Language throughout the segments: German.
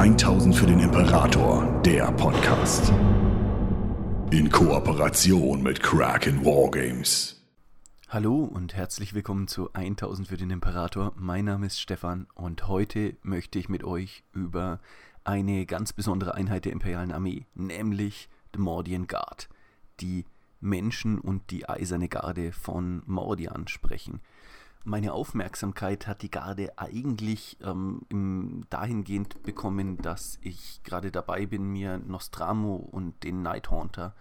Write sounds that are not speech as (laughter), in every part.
1000 für den Imperator, der Podcast. In Kooperation mit Kraken Wargames. Hallo und herzlich willkommen zu 1000 für den Imperator. Mein Name ist Stefan und heute möchte ich mit euch über eine ganz besondere Einheit der imperialen Armee, nämlich the Mordian Guard, die Menschen und die eiserne Garde von Mordian sprechen. Meine Aufmerksamkeit hat die Garde eigentlich ähm, dahingehend bekommen, dass ich gerade dabei bin, mir Nostramo und den Nighthaunter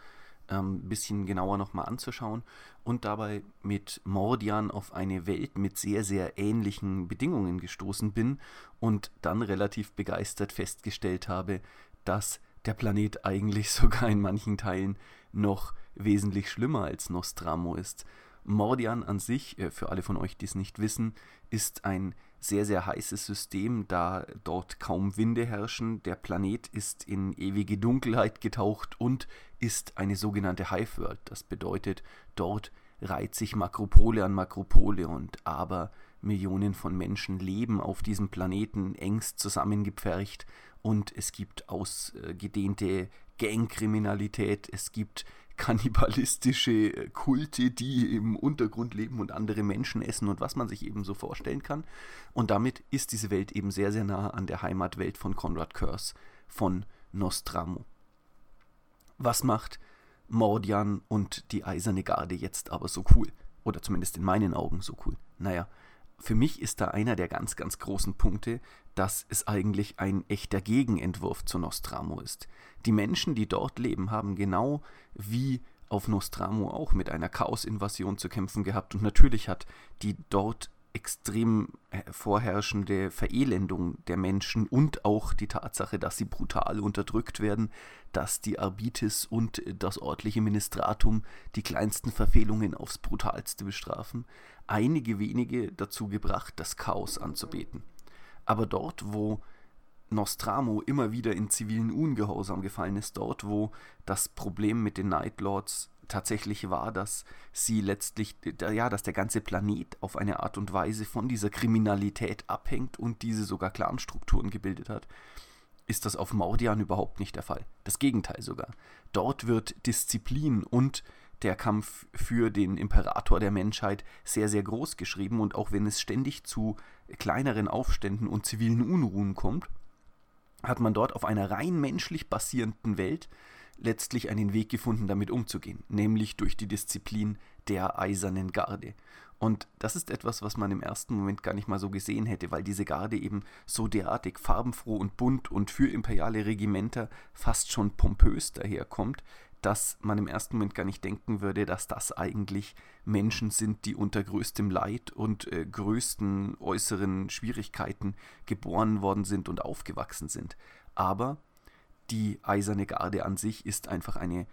ein ähm, bisschen genauer nochmal anzuschauen und dabei mit Mordian auf eine Welt mit sehr, sehr ähnlichen Bedingungen gestoßen bin und dann relativ begeistert festgestellt habe, dass der Planet eigentlich (laughs) sogar in manchen Teilen noch wesentlich schlimmer als Nostramo ist. Mordian an sich, äh, für alle von euch, die es nicht wissen, ist ein sehr, sehr heißes System, da dort kaum Winde herrschen. Der Planet ist in ewige Dunkelheit getaucht und ist eine sogenannte Hive World. Das bedeutet, dort reiht sich Makropole an Makropole und aber Millionen von Menschen leben auf diesem Planeten engst zusammengepfercht und es gibt ausgedehnte Gangkriminalität, es gibt kannibalistische äh, Kulte, die im Untergrund leben und andere Menschen essen und was man sich eben so vorstellen kann. Und damit ist diese Welt eben sehr, sehr nah an der Heimatwelt von Conrad Curse, von Nostramo. Was macht Mordian und die Eiserne Garde jetzt aber so cool? Oder zumindest in meinen Augen so cool. Naja, für mich ist da einer der ganz, ganz großen Punkte, dass es eigentlich ein echter Gegenentwurf zu Nostramo ist. Die Menschen, die dort leben, haben genau wie auf Nostramo auch mit einer Chaos-Invasion zu kämpfen gehabt und natürlich hat die dort extrem vorherrschende Verelendung der Menschen und auch die Tatsache, dass sie brutal unterdrückt werden, dass die Arbitis und das örtliche Ministratum die kleinsten Verfehlungen aufs brutalste bestrafen, einige wenige dazu gebracht, das Chaos anzubeten. Aber dort, wo Nostramo immer wieder in zivilen Ungehorsam gefallen ist, dort, wo das Problem mit den Night Lords tatsächlich war, dass sie letztlich, ja, dass der ganze Planet auf eine Art und Weise von dieser Kriminalität abhängt und diese sogar Clanstrukturen gebildet hat, ist das auf Mordian überhaupt nicht der Fall. Das Gegenteil sogar. Dort wird Disziplin und der Kampf für den Imperator der Menschheit sehr, sehr groß geschrieben und auch wenn es ständig zu kleineren Aufständen und zivilen Unruhen kommt, hat man dort auf einer rein menschlich basierenden Welt letztlich einen Weg gefunden, damit umzugehen, nämlich durch die Disziplin der eisernen Garde. Und das ist etwas, was man im ersten Moment gar nicht mal so gesehen hätte, weil diese Garde eben so derartig farbenfroh und bunt und für imperiale Regimenter fast schon pompös daherkommt, dass man im ersten Moment gar nicht denken würde, dass das eigentlich Menschen sind, die unter größtem Leid und äh, größten äußeren Schwierigkeiten geboren worden sind und aufgewachsen sind. Aber die Eiserne Garde an sich ist einfach eine,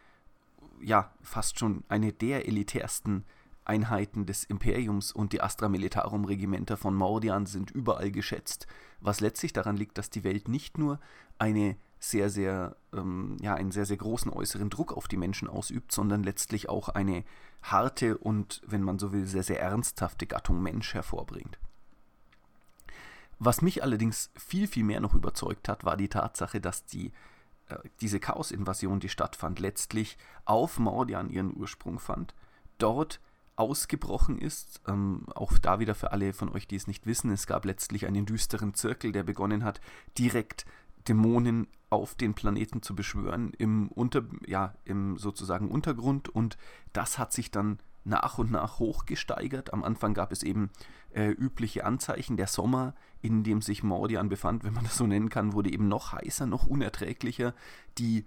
ja, fast schon eine der elitärsten Einheiten des Imperiums und die Astra Militarum Regimenter von Mordian sind überall geschätzt, was letztlich daran liegt, dass die Welt nicht nur eine sehr, sehr, ähm, ja, einen sehr, sehr großen äußeren Druck auf die Menschen ausübt, sondern letztlich auch eine harte und, wenn man so will, sehr, sehr ernsthafte Gattung Mensch hervorbringt. Was mich allerdings viel, viel mehr noch überzeugt hat, war die Tatsache, dass die äh, diese Chaos-Invasion, die stattfand, letztlich auf Mordian ihren Ursprung fand, dort ausgebrochen ist. Ähm, auch da wieder für alle von euch, die es nicht wissen, es gab letztlich einen düsteren Zirkel, der begonnen hat, direkt Dämonen auf den Planeten zu beschwören im Unter, ja, im sozusagen Untergrund und das hat sich dann nach und nach hochgesteigert. Am Anfang gab es eben äh, übliche Anzeichen. Der Sommer, in dem sich Mordian befand, wenn man das so nennen kann, wurde eben noch heißer, noch unerträglicher. Die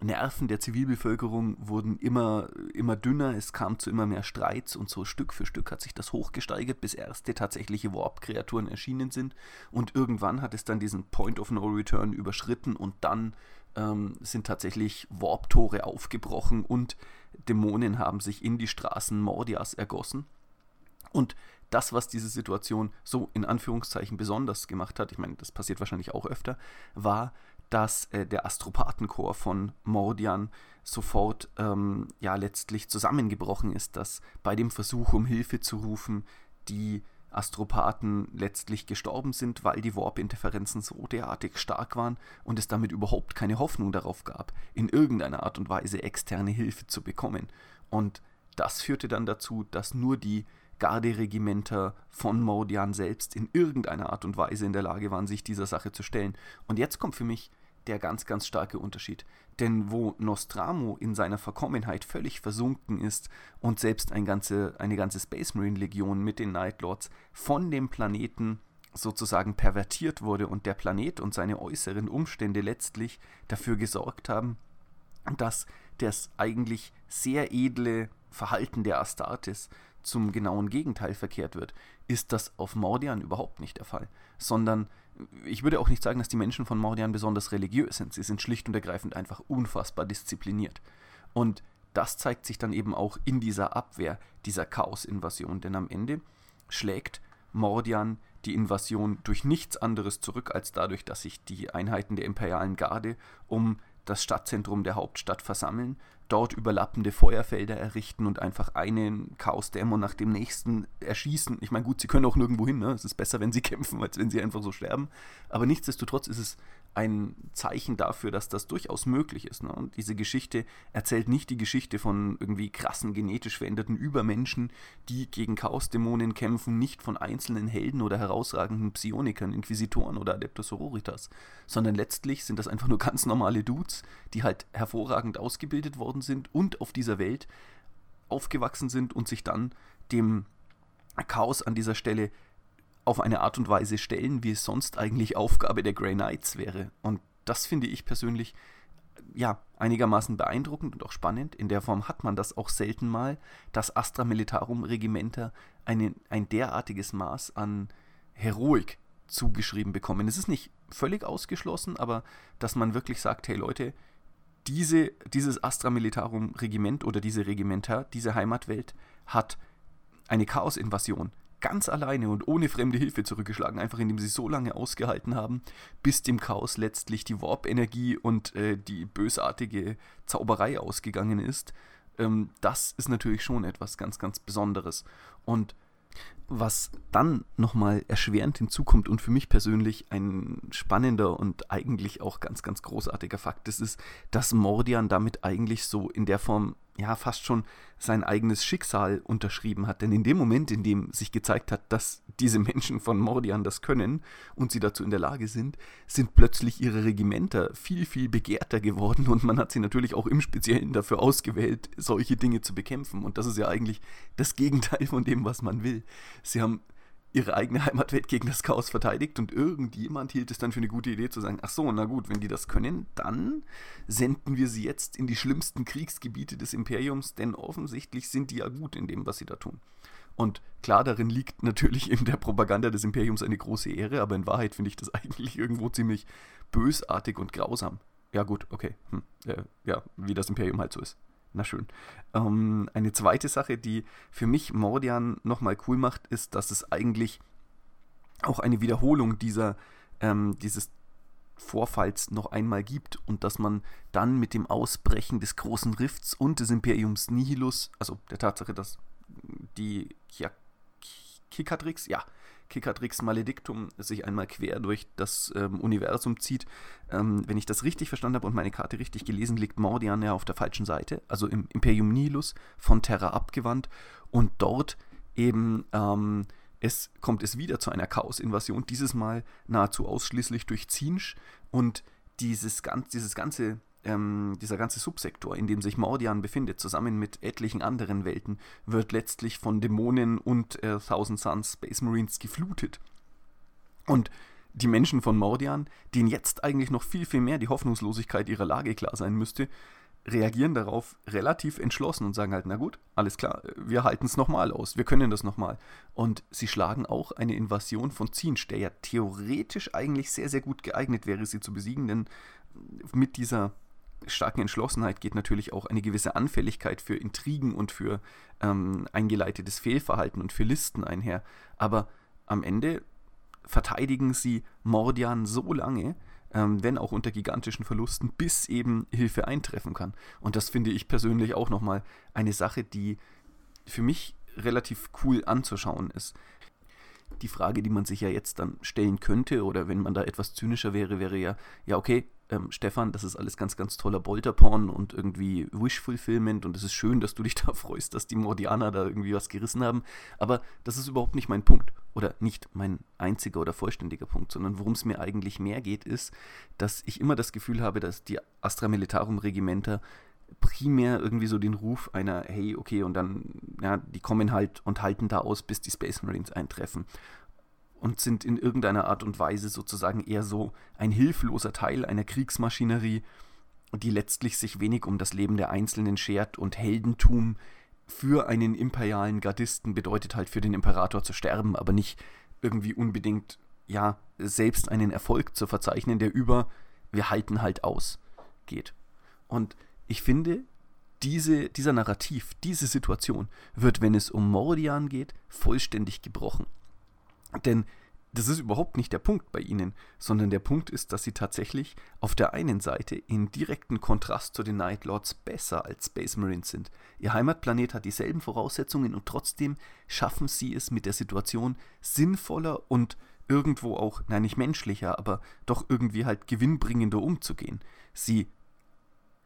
Nerven der Zivilbevölkerung wurden immer, immer dünner, es kam zu immer mehr Streits und so Stück für Stück hat sich das hochgesteigert, bis erste tatsächliche Warp-Kreaturen erschienen sind und irgendwann hat es dann diesen Point of No Return überschritten und dann ähm, sind tatsächlich Warp-Tore aufgebrochen und Dämonen haben sich in die Straßen Mordias ergossen. Und das, was diese Situation so in Anführungszeichen besonders gemacht hat, ich meine, das passiert wahrscheinlich auch öfter, war, dass äh, der Astropathenchor von Mordian sofort ähm, ja letztlich zusammengebrochen ist, dass bei dem Versuch um Hilfe zu rufen die Astropathen letztlich gestorben sind, weil die Warp-Interferenzen so derartig stark waren und es damit überhaupt keine Hoffnung darauf gab, in irgendeiner Art und Weise externe Hilfe zu bekommen. Und das führte dann dazu, dass nur die Garderegimenter von Mordian selbst in irgendeiner Art und Weise in der Lage waren, sich dieser Sache zu stellen. Und jetzt kommt für mich der ganz, ganz starke Unterschied. Denn wo Nostramo in seiner Verkommenheit völlig versunken ist und selbst ein ganze, eine ganze Space Marine Legion mit den Night Lords von dem Planeten sozusagen pervertiert wurde und der Planet und seine äußeren Umstände letztlich dafür gesorgt haben, dass das eigentlich sehr edle Verhalten der Astartes zum genauen Gegenteil verkehrt wird, ist das auf Mordian überhaupt nicht der Fall, sondern ich würde auch nicht sagen, dass die Menschen von Mordian besonders religiös sind. Sie sind schlicht und ergreifend einfach unfassbar diszipliniert. Und das zeigt sich dann eben auch in dieser Abwehr dieser Chaos-Invasion, denn am Ende schlägt Mordian die Invasion durch nichts anderes zurück, als dadurch, dass sich die Einheiten der imperialen Garde um das Stadtzentrum der Hauptstadt versammeln, dort überlappende Feuerfelder errichten und einfach einen Chaosdämon nach dem nächsten erschießen. Ich meine, gut, sie können auch nirgendwo hin, ne? es ist besser, wenn sie (laughs) kämpfen, als wenn sie einfach so sterben. Aber nichtsdestotrotz ist es ein Zeichen dafür, dass das durchaus möglich ist. Ne? Und diese Geschichte erzählt nicht die Geschichte von irgendwie krassen genetisch veränderten Übermenschen, die gegen Chaosdämonen kämpfen, nicht von einzelnen Helden oder herausragenden Psionikern, Inquisitoren oder Adeptus Sororitas, sondern letztlich sind das einfach nur ganz normale Dudes, die halt hervorragend ausgebildet worden sind und auf dieser Welt aufgewachsen sind und sich dann dem Chaos an dieser Stelle auf eine Art und Weise stellen, wie es sonst eigentlich Aufgabe der Grey Knights wäre. Und das finde ich persönlich ja einigermaßen beeindruckend und auch spannend. In der Form hat man das auch selten mal, dass Astra Militarum Regimenter eine, ein derartiges Maß an Heroik zugeschrieben bekommen. Es ist nicht völlig ausgeschlossen, aber dass man wirklich sagt, hey Leute, diese, dieses Astra Militarum Regiment oder diese Regimenter, diese Heimatwelt hat eine Chaos-Invasion ganz alleine und ohne fremde Hilfe zurückgeschlagen, einfach indem sie so lange ausgehalten haben, bis dem Chaos letztlich die Warp-Energie und äh, die bösartige Zauberei ausgegangen ist. Ähm, das ist natürlich schon etwas ganz, ganz Besonderes. Und was dann nochmal erschwerend hinzukommt und für mich persönlich ein spannender und eigentlich auch ganz, ganz großartiger Fakt ist, ist, dass Mordian damit eigentlich so in der Form ja fast schon sein eigenes Schicksal unterschrieben hat. Denn in dem Moment, in dem sich gezeigt hat, dass diese Menschen von Mordian das können und sie dazu in der Lage sind, sind plötzlich ihre Regimenter viel, viel begehrter geworden und man hat sie natürlich auch im Speziellen dafür ausgewählt, solche Dinge zu bekämpfen. Und das ist ja eigentlich das Gegenteil von dem, was man will. Sie haben ihre eigene Heimatwelt gegen das Chaos verteidigt und irgendjemand hielt es dann für eine gute Idee zu sagen, ach so, na gut, wenn die das können, dann senden wir sie jetzt in die schlimmsten Kriegsgebiete des Imperiums, denn offensichtlich sind die ja gut in dem, was sie da tun. Und klar, darin liegt natürlich in der Propaganda des Imperiums eine große Ehre, aber in Wahrheit finde ich das (laughs) eigentlich irgendwo ziemlich bösartig und grausam. Ja gut, okay, hm, äh, ja, wie das Imperium halt so ist. Na schön. Ähm, eine zweite Sache, die für mich Mordian nochmal cool macht, ist, dass es eigentlich auch eine Wiederholung dieser, ähm, dieses Vorfalls noch einmal gibt und dass man dann mit dem Ausbrechen des großen Rifts und des Imperiums Nihilus, also der Tatsache, dass die Kikatrix, ja, Kikatrix Maledictum sich einmal quer durch das ähm, Universum zieht. Ähm, wenn ich das richtig verstanden habe und meine Karte richtig gelesen, liegt Mordian ja auf der falschen Seite, also im Imperium Nilus von Terra abgewandt und dort eben ähm, es kommt es wieder zu einer Chaos-Invasion, dieses Mal nahezu ausschließlich durch Zinsch und dieses, ganz, dieses ganze ähm, dieser ganze Subsektor, in dem sich Mordian befindet, zusammen mit etlichen anderen Welten, wird letztlich von Dämonen und äh, Thousand Suns Space Marines geflutet. Und die Menschen von Mordian, denen jetzt eigentlich noch viel, viel mehr die Hoffnungslosigkeit ihrer Lage klar sein müsste, reagieren darauf relativ entschlossen und sagen halt, na gut, alles klar, wir halten es nochmal aus, wir können das nochmal. Und sie schlagen auch eine Invasion von Zinsch, der ja theoretisch eigentlich sehr, sehr gut geeignet wäre, sie zu besiegen, denn mit dieser starken Entschlossenheit geht natürlich auch eine gewisse Anfälligkeit für Intrigen und für ähm, eingeleitetes Fehlverhalten und für Listen einher. Aber am Ende verteidigen sie Mordian so lange, ähm, wenn auch unter gigantischen Verlusten, bis eben Hilfe eintreffen kann. Und das finde ich persönlich auch nochmal eine Sache, die für mich relativ cool anzuschauen ist. Die Frage, die man sich ja jetzt dann stellen könnte, oder wenn man da etwas zynischer wäre, wäre ja, ja, okay, ähm, Stefan, das ist alles ganz, ganz toller Bolterporn und irgendwie Wish-Fulfillment und es ist schön, dass du dich (laughs) da freust, dass die Mordianer da irgendwie was gerissen haben. Aber das ist überhaupt nicht mein Punkt oder nicht mein einziger oder vollständiger Punkt, sondern worum es mir eigentlich mehr geht, ist, dass ich immer das Gefühl habe, dass die Astra Militarum Regimenter primär irgendwie so den Ruf einer, hey, okay, und dann, ja, die kommen halt und halten da aus, bis die Space Marines eintreffen und sind in irgendeiner Art und Weise sozusagen eher so ein hilfloser Teil einer Kriegsmaschinerie, die letztlich sich wenig um das Leben der Einzelnen schert und Heldentum für einen imperialen Gardisten bedeutet halt für den Imperator zu sterben, aber nicht irgendwie unbedingt, ja, selbst einen Erfolg zu verzeichnen, der über wir halten halt aus geht. Und ich finde, diese, dieser Narrativ, diese Situation wird, wenn es um Mordian geht, vollständig gebrochen. Denn das ist überhaupt nicht der Punkt bei ihnen, sondern der Punkt ist, dass sie tatsächlich auf der einen Seite in direkten Kontrast zu den Night Lords besser als Space Marines sind. Ihr Heimatplanet hat dieselben Voraussetzungen und trotzdem schaffen sie es mit der Situation sinnvoller und irgendwo auch, nein, nicht menschlicher, aber doch irgendwie halt gewinnbringender umzugehen. Sie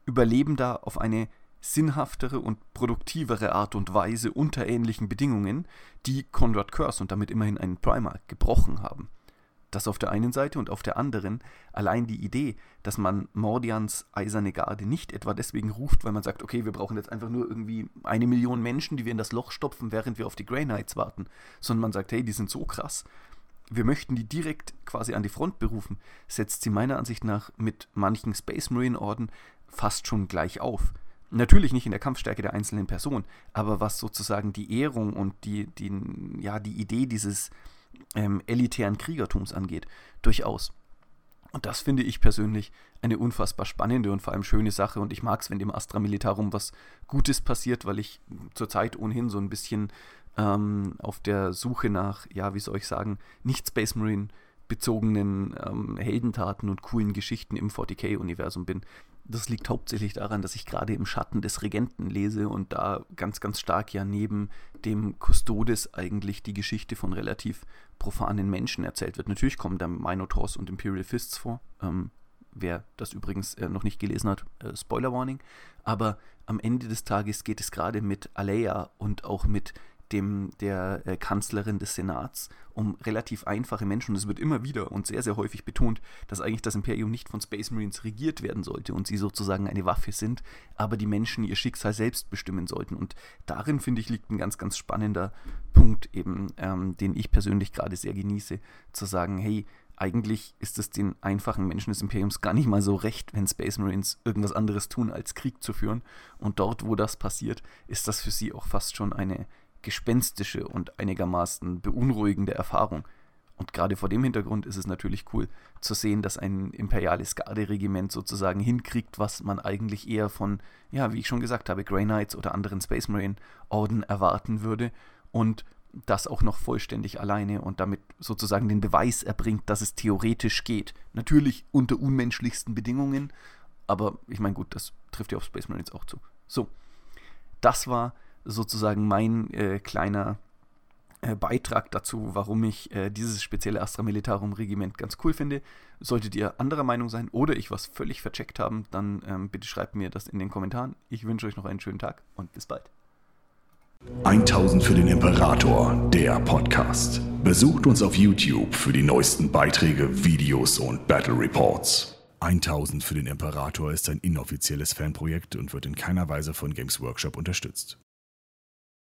überleben da auf eine sinnhaftere und produktivere Art und Weise unter ähnlichen Bedingungen, die Conrad Curse und damit immerhin einen Primark gebrochen haben. Das auf der einen Seite und auf der anderen allein die Idee, dass man Mordians eiserne Garde nicht etwa deswegen ruft, weil man sagt, okay, wir brauchen jetzt einfach nur irgendwie eine Million Menschen, die wir in das Loch stopfen, während wir auf die Grey Knights warten, sondern man sagt, hey, die sind so krass, wir möchten die direkt quasi an die Front berufen, setzt sie meiner Ansicht nach mit manchen Space Marine Orden fast schon gleich auf. Natürlich nicht in der Kampfstärke der einzelnen Person, aber was sozusagen die Ehrung und die, die, ja, die Idee dieses ähm, elitären Kriegertums angeht, durchaus. Und das finde ich persönlich eine unfassbar spannende und vor allem schöne Sache. Und ich mag es, wenn dem Astra Militarum was Gutes passiert, weil ich zurzeit ohnehin so ein bisschen ähm, auf der Suche nach, ja, wie soll ich sagen, nicht Space Marine bezogenen ähm, Heldentaten und coolen Geschichten im 40k-Universum bin. Das liegt hauptsächlich daran, dass ich gerade im Schatten des Regenten lese und da ganz, ganz stark ja neben dem Custodes eigentlich die Geschichte von relativ profanen Menschen erzählt wird. Natürlich kommen da Minotaurs und Imperial Fists vor. Ähm, wer das übrigens äh, noch nicht gelesen hat, äh, Spoiler Warning. Aber am Ende des Tages geht es gerade mit Alea und auch mit dem, der äh, Kanzlerin des Senats um relativ einfache Menschen. Und es wird immer wieder und sehr, sehr häufig betont, dass eigentlich das Imperium nicht von Space Marines regiert werden sollte und sie sozusagen eine Waffe sind, aber die Menschen ihr Schicksal selbst bestimmen sollten. Und darin, finde ich, liegt ein ganz, ganz spannender Punkt eben, ähm, den ich persönlich gerade sehr genieße, zu sagen, hey, eigentlich ist es den einfachen Menschen des Imperiums gar nicht mal so recht, wenn Space Marines irgendwas anderes tun, als Krieg zu führen. Und dort, wo das passiert, ist das für sie auch fast schon eine gespenstische und einigermaßen beunruhigende Erfahrung. Und gerade vor dem Hintergrund ist es natürlich cool zu sehen, dass ein imperiales Garderegiment sozusagen hinkriegt, was man eigentlich eher von, ja, wie ich schon gesagt habe, Grey Knights oder anderen Space Marine Orden erwarten würde und das auch noch vollständig alleine und damit sozusagen den Beweis erbringt, dass es theoretisch geht. Natürlich unter unmenschlichsten Bedingungen, aber ich meine, gut, das trifft ja auf Space Marines auch zu. So, das war sozusagen mein äh, kleiner äh, Beitrag dazu, warum ich äh, dieses spezielle Astra Militarum Regiment ganz cool finde. Solltet ihr anderer Meinung sein oder ich was völlig vercheckt haben, dann ähm, bitte schreibt mir das in den Kommentaren. Ich wünsche euch noch einen schönen Tag und bis bald. 1000 für den Imperator, der Podcast. Besucht uns auf YouTube für die neuesten Beiträge, Videos und Battle Reports. 1000 für den Imperator ist ein inoffizielles Fanprojekt und wird in keiner Weise von Games Workshop unterstützt.